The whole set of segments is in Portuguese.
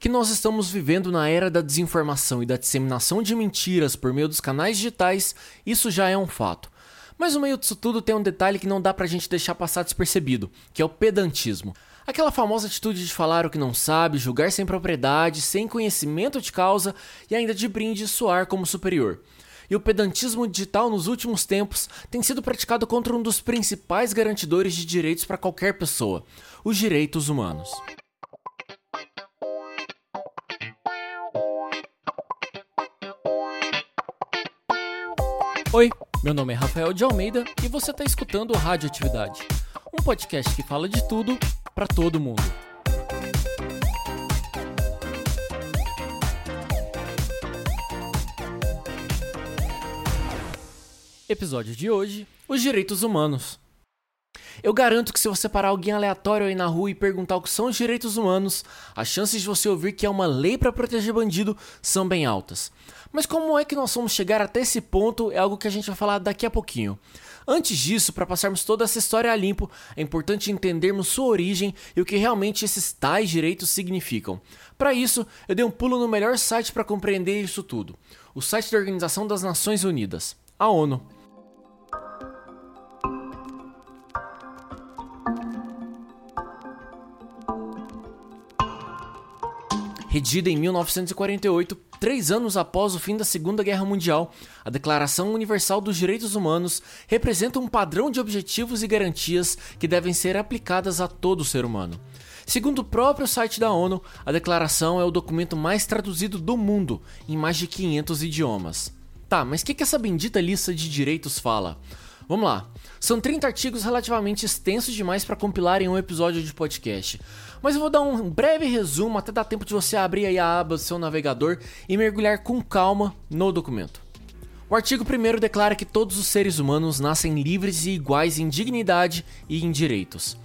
Que nós estamos vivendo na era da desinformação e da disseminação de mentiras por meio dos canais digitais, isso já é um fato. Mas no meio disso tudo tem um detalhe que não dá pra gente deixar passar despercebido, que é o pedantismo. Aquela famosa atitude de falar o que não sabe, julgar sem propriedade, sem conhecimento de causa e ainda de brinde soar como superior. E o pedantismo digital nos últimos tempos tem sido praticado contra um dos principais garantidores de direitos para qualquer pessoa, os direitos humanos. Oi, meu nome é Rafael de Almeida e você está escutando o Radioatividade, um podcast que fala de tudo para todo mundo. Episódio de hoje: Os direitos humanos. Eu garanto que se você parar alguém aleatório aí na rua e perguntar o que são os direitos humanos, as chances de você ouvir que é uma lei para proteger bandido são bem altas. Mas como é que nós vamos chegar até esse ponto é algo que a gente vai falar daqui a pouquinho. Antes disso, para passarmos toda essa história a limpo, é importante entendermos sua origem e o que realmente esses tais direitos significam. Para isso, eu dei um pulo no melhor site para compreender isso tudo: o site da Organização das Nações Unidas, a ONU. Redida em 1948, três anos após o fim da Segunda Guerra Mundial, a Declaração Universal dos Direitos Humanos representa um padrão de objetivos e garantias que devem ser aplicadas a todo ser humano. Segundo o próprio site da ONU, a declaração é o documento mais traduzido do mundo, em mais de 500 idiomas. Tá, mas o que, que essa bendita lista de direitos fala? Vamos lá. São 30 artigos relativamente extensos demais para compilar em um episódio de podcast. Mas eu vou dar um breve resumo até dar tempo de você abrir a aba do seu navegador e mergulhar com calma no documento. O artigo 1 declara que todos os seres humanos nascem livres e iguais em dignidade e em direitos.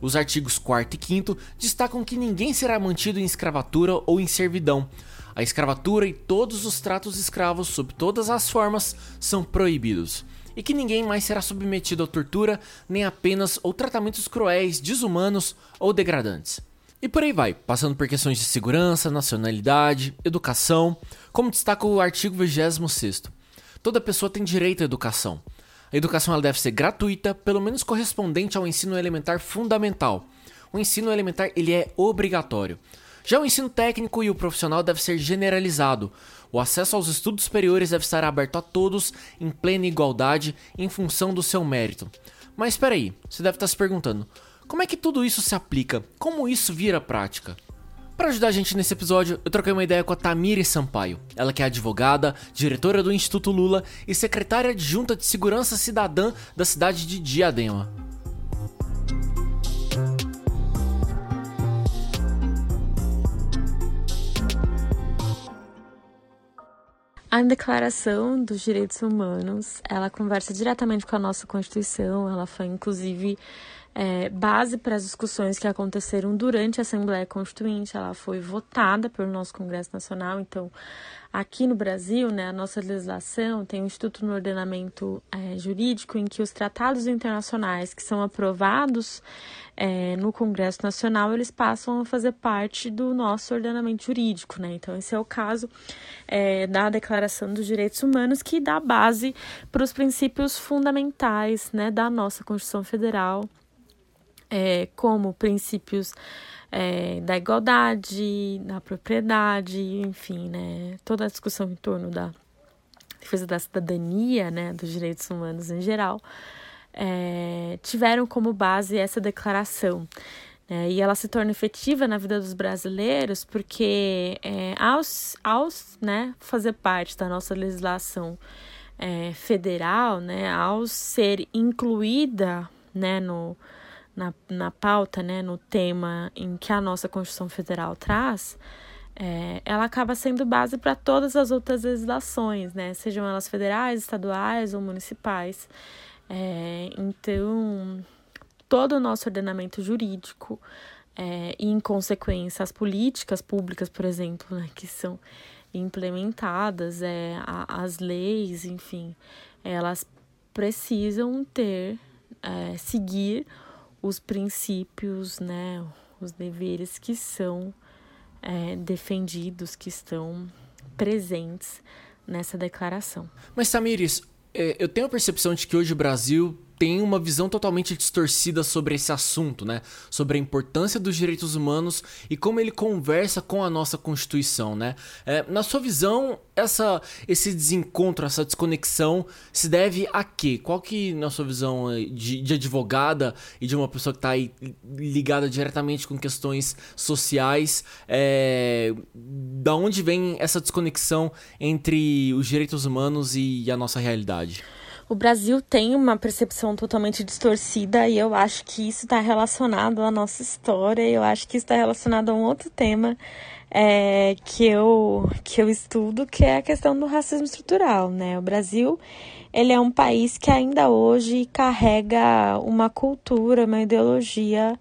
Os artigos 4 e 5 destacam que ninguém será mantido em escravatura ou em servidão. A escravatura e todos os tratos escravos, sob todas as formas, são proibidos e que ninguém mais será submetido a tortura, nem a penas ou tratamentos cruéis, desumanos ou degradantes. E por aí vai, passando por questões de segurança, nacionalidade, educação, como destaca o artigo 26. Toda pessoa tem direito à educação. A educação ela deve ser gratuita, pelo menos correspondente ao ensino elementar fundamental. O ensino elementar ele é obrigatório. Já o ensino técnico e o profissional deve ser generalizado. O acesso aos estudos superiores deve estar aberto a todos em plena igualdade em função do seu mérito. Mas espera aí, você deve estar se perguntando: como é que tudo isso se aplica? Como isso vira prática? Para ajudar a gente nesse episódio, eu troquei uma ideia com a Tamiri Sampaio. Ela que é advogada, diretora do Instituto Lula e secretária adjunta de Segurança Cidadã da cidade de Diadema. A Declaração dos Direitos Humanos, ela conversa diretamente com a nossa Constituição, ela foi inclusive é, base para as discussões que aconteceram durante a Assembleia Constituinte, ela foi votada pelo nosso Congresso Nacional, então aqui no Brasil, né, a nossa legislação tem um Instituto no Ordenamento é, Jurídico em que os tratados internacionais que são aprovados é, no Congresso Nacional, eles passam a fazer parte do nosso ordenamento jurídico, né? Então, esse é o caso é, da Declaração dos Direitos Humanos, que dá base para os princípios fundamentais né, da nossa Constituição Federal, é, como princípios é, da igualdade, da propriedade, enfim, né? Toda a discussão em torno da defesa da cidadania, né, dos direitos humanos em geral, é, tiveram como base essa declaração. É, e ela se torna efetiva na vida dos brasileiros porque, é, aos né, fazer parte da nossa legislação é, federal, né, ao ser incluída né, no, na, na pauta, né, no tema em que a nossa Constituição Federal traz, é, ela acaba sendo base para todas as outras legislações, né, sejam elas federais, estaduais ou municipais. É, então, todo o nosso ordenamento jurídico é, e, em consequência, as políticas públicas, por exemplo, né, que são implementadas, é, a, as leis, enfim, elas precisam ter, é, seguir os princípios, né, os deveres que são é, defendidos, que estão presentes nessa declaração. Mas, Tamires, é, eu tenho a percepção de que hoje o Brasil tem uma visão totalmente distorcida sobre esse assunto, né? Sobre a importância dos direitos humanos e como ele conversa com a nossa Constituição, né? É, na sua visão, essa, esse desencontro, essa desconexão se deve a quê? Qual que, na sua visão é, de, de advogada e de uma pessoa que está ligada diretamente com questões sociais, é, da onde vem essa desconexão entre os direitos humanos e a nossa realidade? O Brasil tem uma percepção totalmente distorcida e eu acho que isso está relacionado à nossa história. Eu acho que isso está relacionado a um outro tema é, que, eu, que eu estudo, que é a questão do racismo estrutural. Né? O Brasil ele é um país que ainda hoje carrega uma cultura, uma ideologia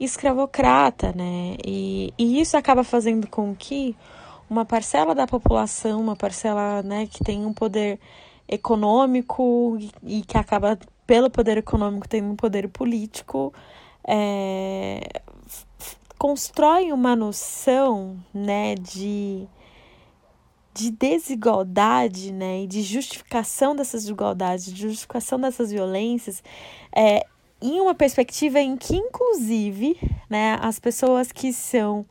escravocrata, né? E, e isso acaba fazendo com que uma parcela da população, uma parcela né, que tem um poder econômico e que acaba, pelo poder econômico, tendo um poder político, é, constrói uma noção né, de, de desigualdade né, e de justificação dessas desigualdades, de justificação dessas violências, é, em uma perspectiva em que, inclusive, né, as pessoas que são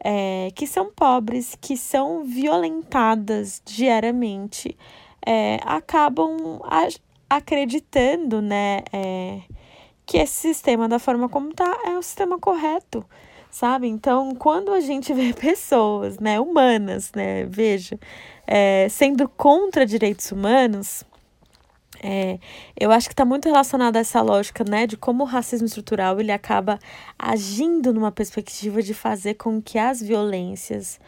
é, que são pobres, que são violentadas diariamente, é, acabam acreditando, né, é, que esse sistema, da forma como tá, é o sistema correto, sabe? Então, quando a gente vê pessoas, né, humanas, né, veja, é, sendo contra direitos humanos, é, eu acho que está muito relacionado a essa lógica, né, de como o racismo estrutural ele acaba agindo numa perspectiva de fazer com que as violências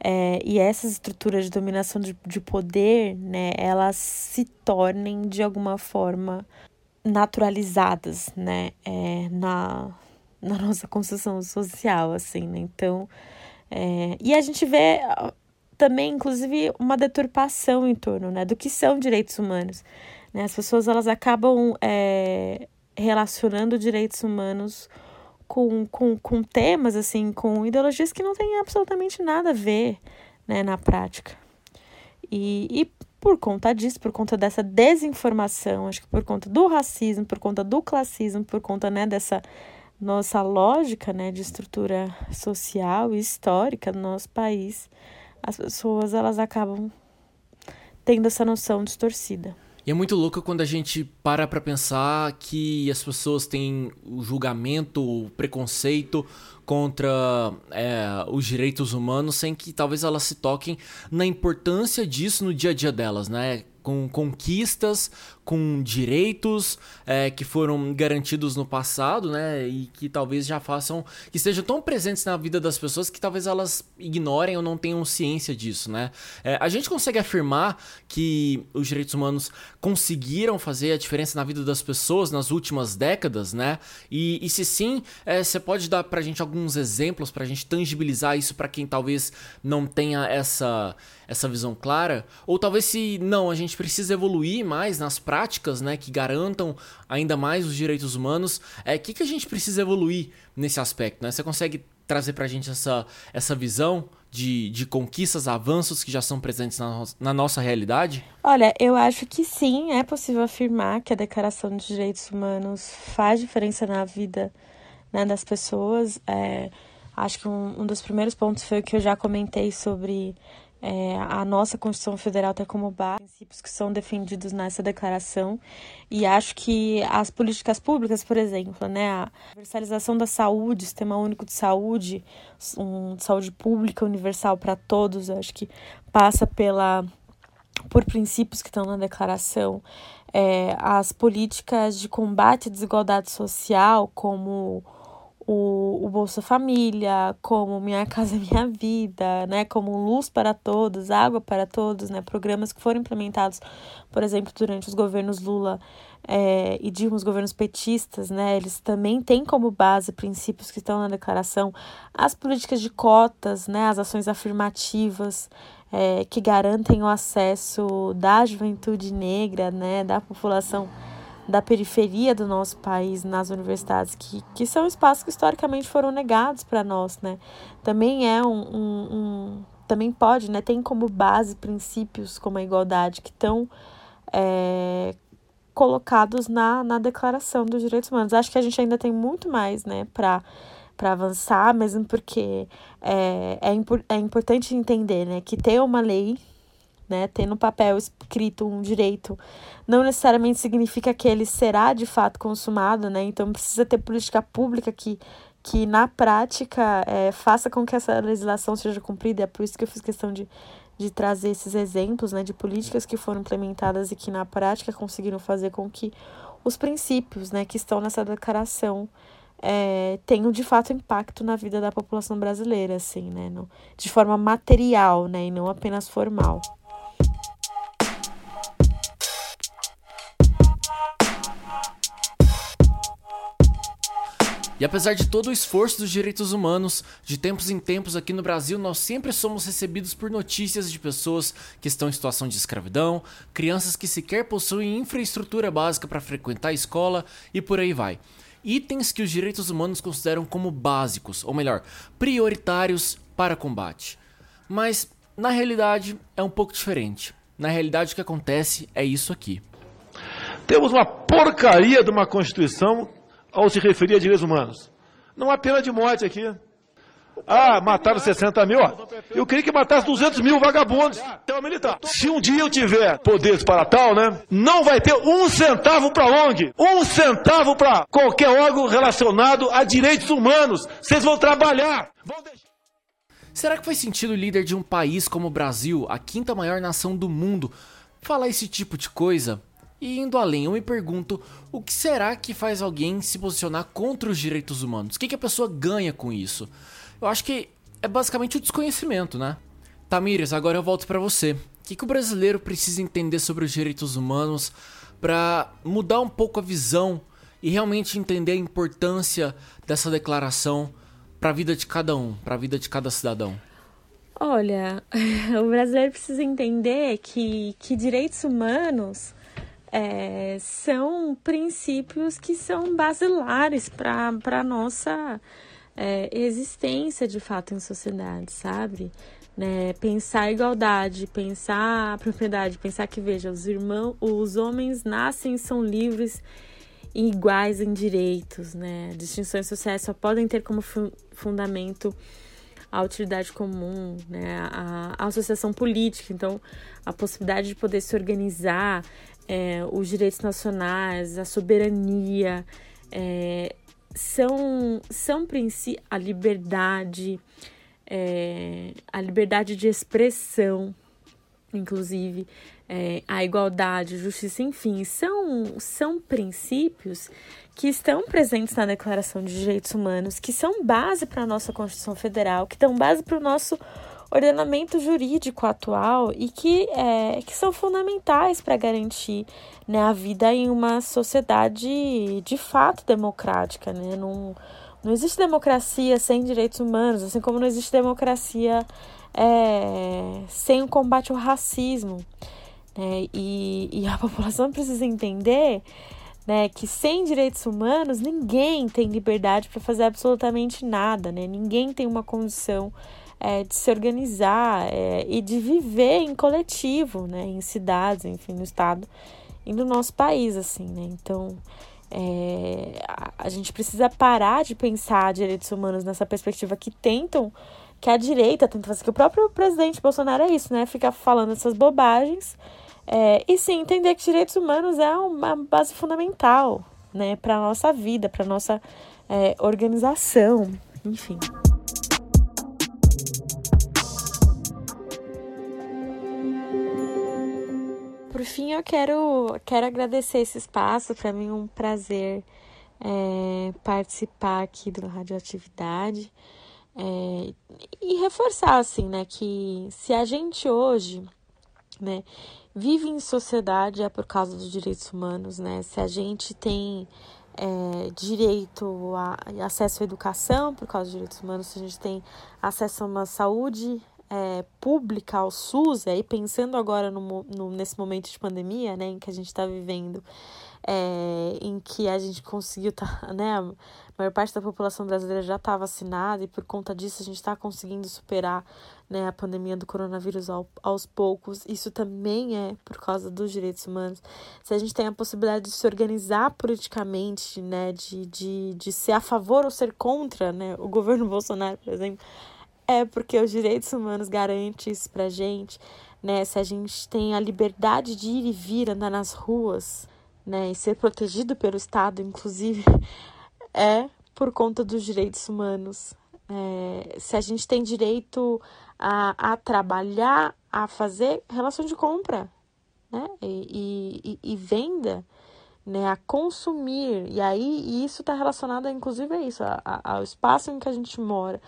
é, e essas estruturas de dominação de, de poder, né, elas se tornem de alguma forma naturalizadas, né, é, na, na nossa construção social, assim, né, então, é, e a gente vê também, inclusive, uma deturpação em torno, né, do que são direitos humanos, né, as pessoas, elas acabam é, relacionando direitos humanos com, com, com temas, assim, com ideologias que não têm absolutamente nada a ver né, na prática. E, e por conta disso, por conta dessa desinformação, acho que por conta do racismo, por conta do classismo, por conta né, dessa nossa lógica né, de estrutura social e histórica do nosso país, as pessoas elas acabam tendo essa noção distorcida. E é muito louco quando a gente para pra pensar que as pessoas têm o julgamento, o preconceito contra é, os direitos humanos sem que talvez elas se toquem na importância disso no dia a dia delas, né? Com conquistas, com direitos é, que foram garantidos no passado, né? E que talvez já façam. que estejam tão presentes na vida das pessoas que talvez elas ignorem ou não tenham ciência disso, né? É, a gente consegue afirmar que os direitos humanos conseguiram fazer a diferença na vida das pessoas nas últimas décadas, né? E, e se sim, é, você pode dar pra gente alguns exemplos pra gente tangibilizar isso para quem talvez não tenha essa, essa visão clara? Ou talvez se não, a gente precisa evoluir mais nas práticas, né, que garantam ainda mais os direitos humanos. É, o que, que a gente precisa evoluir nesse aspecto, né? Você consegue trazer para a gente essa, essa visão de, de conquistas, avanços que já são presentes na, na nossa realidade? Olha, eu acho que sim, é possível afirmar que a Declaração dos Direitos Humanos faz diferença na vida né, das pessoas. É, acho que um, um dos primeiros pontos foi o que eu já comentei sobre é, a nossa Constituição Federal tem como base princípios que são defendidos nessa declaração. E acho que as políticas públicas, por exemplo, né, a universalização da saúde, sistema único de saúde, um saúde pública universal para todos, acho que passa pela por princípios que estão na declaração, é, as políticas de combate à desigualdade social, como o, o Bolsa Família, como Minha Casa Minha Vida, né, como Luz para Todos, Água para Todos, né, programas que foram implementados, por exemplo, durante os governos Lula é, e Dilma, os governos petistas, né, eles também têm como base princípios que estão na declaração, as políticas de cotas, né, as ações afirmativas, é, que garantem o acesso da juventude negra, né, da população da periferia do nosso país nas universidades, que, que são espaços que historicamente foram negados para nós, né? Também é um, um, um, também pode, né? Tem como base princípios como a igualdade que estão é, colocados na, na Declaração dos Direitos Humanos. Acho que a gente ainda tem muito mais, né, para para avançar, mesmo porque é, é, é importante entender né, que ter uma lei né? Ter no papel escrito um direito não necessariamente significa que ele será de fato consumado, né? Então precisa ter política pública que, que na prática é, faça com que essa legislação seja cumprida. É por isso que eu fiz questão de, de trazer esses exemplos né, de políticas que foram implementadas e que na prática conseguiram fazer com que os princípios né, que estão nessa declaração é, tenham de fato impacto na vida da população brasileira, assim, né, no, de forma material, né, e não apenas formal. E apesar de todo o esforço dos direitos humanos, de tempos em tempos aqui no Brasil nós sempre somos recebidos por notícias de pessoas que estão em situação de escravidão, crianças que sequer possuem infraestrutura básica para frequentar a escola e por aí vai. Itens que os direitos humanos consideram como básicos, ou melhor, prioritários para combate. Mas na realidade é um pouco diferente. Na realidade o que acontece é isso aqui. Temos uma porcaria de uma Constituição ao se referir a direitos humanos. Não há pena de morte aqui. Ah, mataram 60 mil. Eu queria que matasse 200 mil vagabundos. Se um dia eu tiver poderes para tal, né? Não vai ter um centavo para ONG. Um centavo para qualquer órgão relacionado a direitos humanos. Vocês vão trabalhar. Será que faz sentido o líder de um país como o Brasil, a quinta maior nação do mundo, falar esse tipo de coisa? E indo além, eu me pergunto o que será que faz alguém se posicionar contra os direitos humanos? O que, que a pessoa ganha com isso? Eu acho que é basicamente o desconhecimento, né? Tamires, agora eu volto para você. O que, que o brasileiro precisa entender sobre os direitos humanos para mudar um pouco a visão e realmente entender a importância dessa declaração para a vida de cada um, para a vida de cada cidadão? Olha, o brasileiro precisa entender que, que direitos humanos é, são princípios que são basilares para a nossa é, existência de fato em sociedade, sabe? Né? Pensar a igualdade, pensar a propriedade, pensar que, veja, os irmãos, os homens nascem e são livres e iguais em direitos, né? Distinções sociais só podem ter como fundamento a utilidade comum, né? a, a associação política, então a possibilidade de poder se organizar, é, os direitos nacionais, a soberania, é, são, são princípios, a liberdade, é, a liberdade de expressão, inclusive, é, a igualdade, a justiça, enfim, são, são princípios que estão presentes na Declaração de Direitos Humanos, que são base para a nossa Constituição Federal, que estão base para o nosso ordenamento jurídico atual e que, é, que são fundamentais para garantir né, a vida em uma sociedade de fato democrática. Né? Não, não existe democracia sem direitos humanos, assim como não existe democracia é, sem o combate ao racismo. Né? E, e a população precisa entender né, que sem direitos humanos ninguém tem liberdade para fazer absolutamente nada, né? ninguém tem uma condição é, de se organizar é, e de viver em coletivo, né, em cidades, enfim, no estado e no nosso país, assim, né? Então, é, a, gente precisa parar de pensar direitos humanos nessa perspectiva que tentam, que a direita tenta fazer, que o próprio presidente Bolsonaro é isso, né? Ficar falando essas bobagens. É, e sim, entender que direitos humanos é uma base fundamental, né, para a nossa vida, para a nossa é, organização, enfim. Por fim, eu quero, quero agradecer esse espaço. Para mim é um prazer é, participar aqui do Radioatividade. É, e reforçar, assim, né, que se a gente hoje, né, vive em sociedade é por causa dos direitos humanos, né, se a gente tem é, direito a acesso à educação por causa dos direitos humanos, se a gente tem acesso a uma saúde é, pública ao SUS, aí pensando agora no, no, nesse momento de pandemia, né, em que a gente está vivendo, é, em que a gente conseguiu, tá, né? A maior parte da população brasileira já está vacinada e por conta disso a gente está conseguindo superar né, a pandemia do coronavírus ao, aos poucos. Isso também é por causa dos direitos humanos. Se a gente tem a possibilidade de se organizar politicamente, né, de, de, de ser a favor ou ser contra né, o governo Bolsonaro, por exemplo, é porque os direitos humanos garantem isso pra gente. Né? Se a gente tem a liberdade de ir e vir, andar nas ruas, né, e ser protegido pelo Estado, inclusive, é por conta dos direitos humanos. É, se a gente tem direito a, a trabalhar, a fazer relação de compra né, e, e, e venda, né, a consumir, e aí e isso está relacionado, inclusive, a isso, a, a, ao espaço em que a gente mora,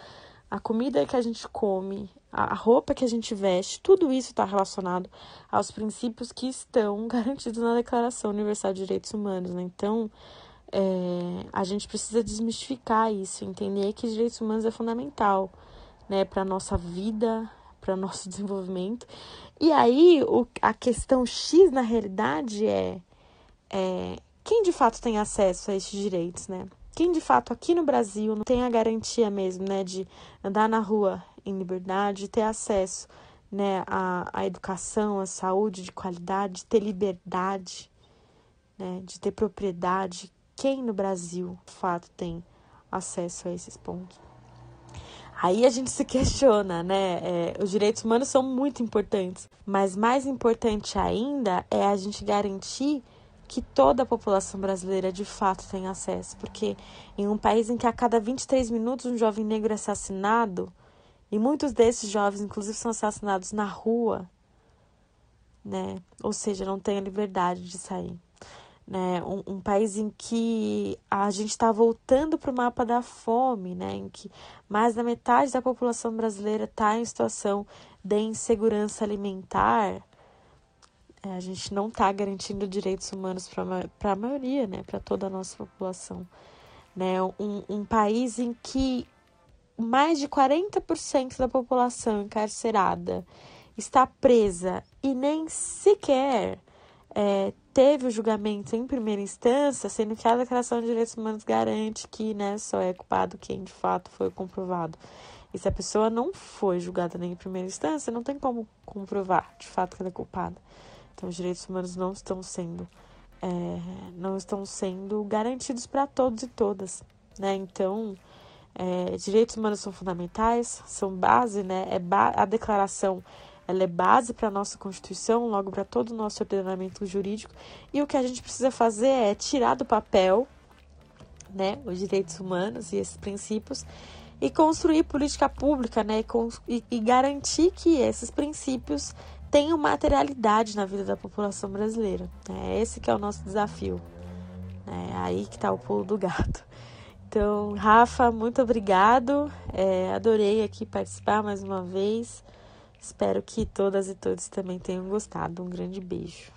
a comida que a gente come, a roupa que a gente veste, tudo isso está relacionado aos princípios que estão garantidos na Declaração Universal de Direitos Humanos. Né? Então, é, a gente precisa desmistificar isso, entender que direitos humanos é fundamental né, para a nossa vida, para o nosso desenvolvimento. E aí, o, a questão X, na realidade, é, é quem de fato tem acesso a esses direitos, né? Quem de fato aqui no Brasil não tem a garantia mesmo, né, de andar na rua em liberdade, de ter acesso, né, à, à educação, à saúde de qualidade, de ter liberdade, né, de ter propriedade. Quem no Brasil, de fato, tem acesso a esses pontos? Aí a gente se questiona, né? É, os direitos humanos são muito importantes, mas mais importante ainda é a gente garantir que toda a população brasileira de fato tem acesso, porque em um país em que a cada 23 minutos um jovem negro é assassinado, e muitos desses jovens, inclusive, são assassinados na rua, né? Ou seja, não tem a liberdade de sair. Né? Um, um país em que a gente está voltando para o mapa da fome, né? em que mais da metade da população brasileira está em situação de insegurança alimentar, a gente não está garantindo direitos humanos para a maioria, né, para toda a nossa população. Né? Um, um país em que mais de 40% da população encarcerada está presa e nem sequer é, teve o julgamento em primeira instância, sendo que a Declaração de Direitos Humanos garante que né, só é culpado quem de fato foi comprovado. E se a pessoa não foi julgada nem em primeira instância, não tem como comprovar de fato que ela é culpada. Então, os direitos humanos não estão sendo é, não estão sendo garantidos para todos e todas, né? Então, é, direitos humanos são fundamentais, são base, né? É ba a declaração ela é base para a nossa Constituição, logo para todo o nosso ordenamento jurídico. E o que a gente precisa fazer é tirar do papel né, os direitos humanos e esses princípios e construir política pública né, e, e garantir que esses princípios tenham materialidade na vida da população brasileira. É esse que é o nosso desafio. É aí que está o pulo do gato. Então, Rafa, muito obrigado. É, adorei aqui participar mais uma vez. Espero que todas e todos também tenham gostado. Um grande beijo.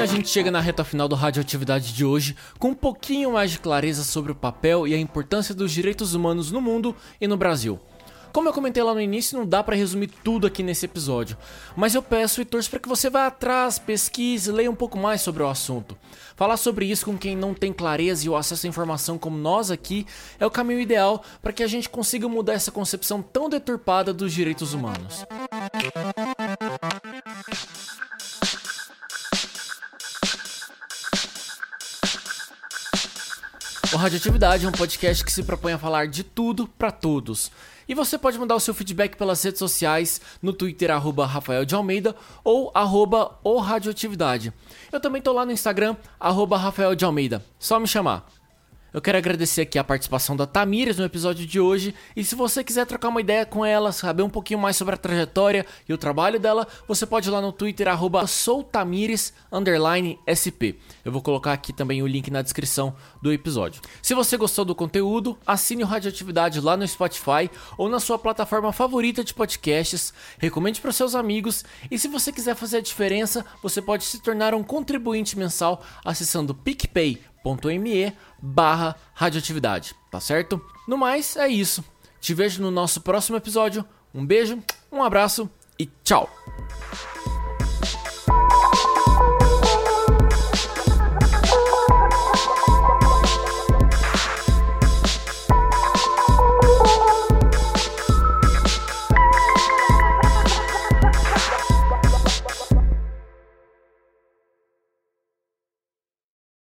Assim a gente chega na reta final do Radioatividade de hoje com um pouquinho mais de clareza sobre o papel e a importância dos direitos humanos no mundo e no Brasil. Como eu comentei lá no início, não dá para resumir tudo aqui nesse episódio, mas eu peço e torço para que você vá atrás, pesquise, leia um pouco mais sobre o assunto. Falar sobre isso com quem não tem clareza e o acesso à informação como nós aqui é o caminho ideal para que a gente consiga mudar essa concepção tão deturpada dos direitos humanos. O Radioatividade é um podcast que se propõe a falar de tudo para todos. E você pode mandar o seu feedback pelas redes sociais, no Twitter, arroba Rafael de Almeida ou arroba o Radioatividade. Eu também tô lá no Instagram, arroba Rafael de Almeida. Só me chamar. Eu quero agradecer aqui a participação da Tamires no episódio de hoje. E se você quiser trocar uma ideia com ela, saber um pouquinho mais sobre a trajetória e o trabalho dela, você pode ir lá no Twitter, arroba soutamires_sp. Eu vou colocar aqui também o link na descrição do episódio. Se você gostou do conteúdo, assine o Radioatividade lá no Spotify ou na sua plataforma favorita de podcasts, recomende para seus amigos e se você quiser fazer a diferença, você pode se tornar um contribuinte mensal acessando PicPay me barra radioatividade, tá certo? No mais, é isso. Te vejo no nosso próximo episódio. Um beijo, um abraço e tchau!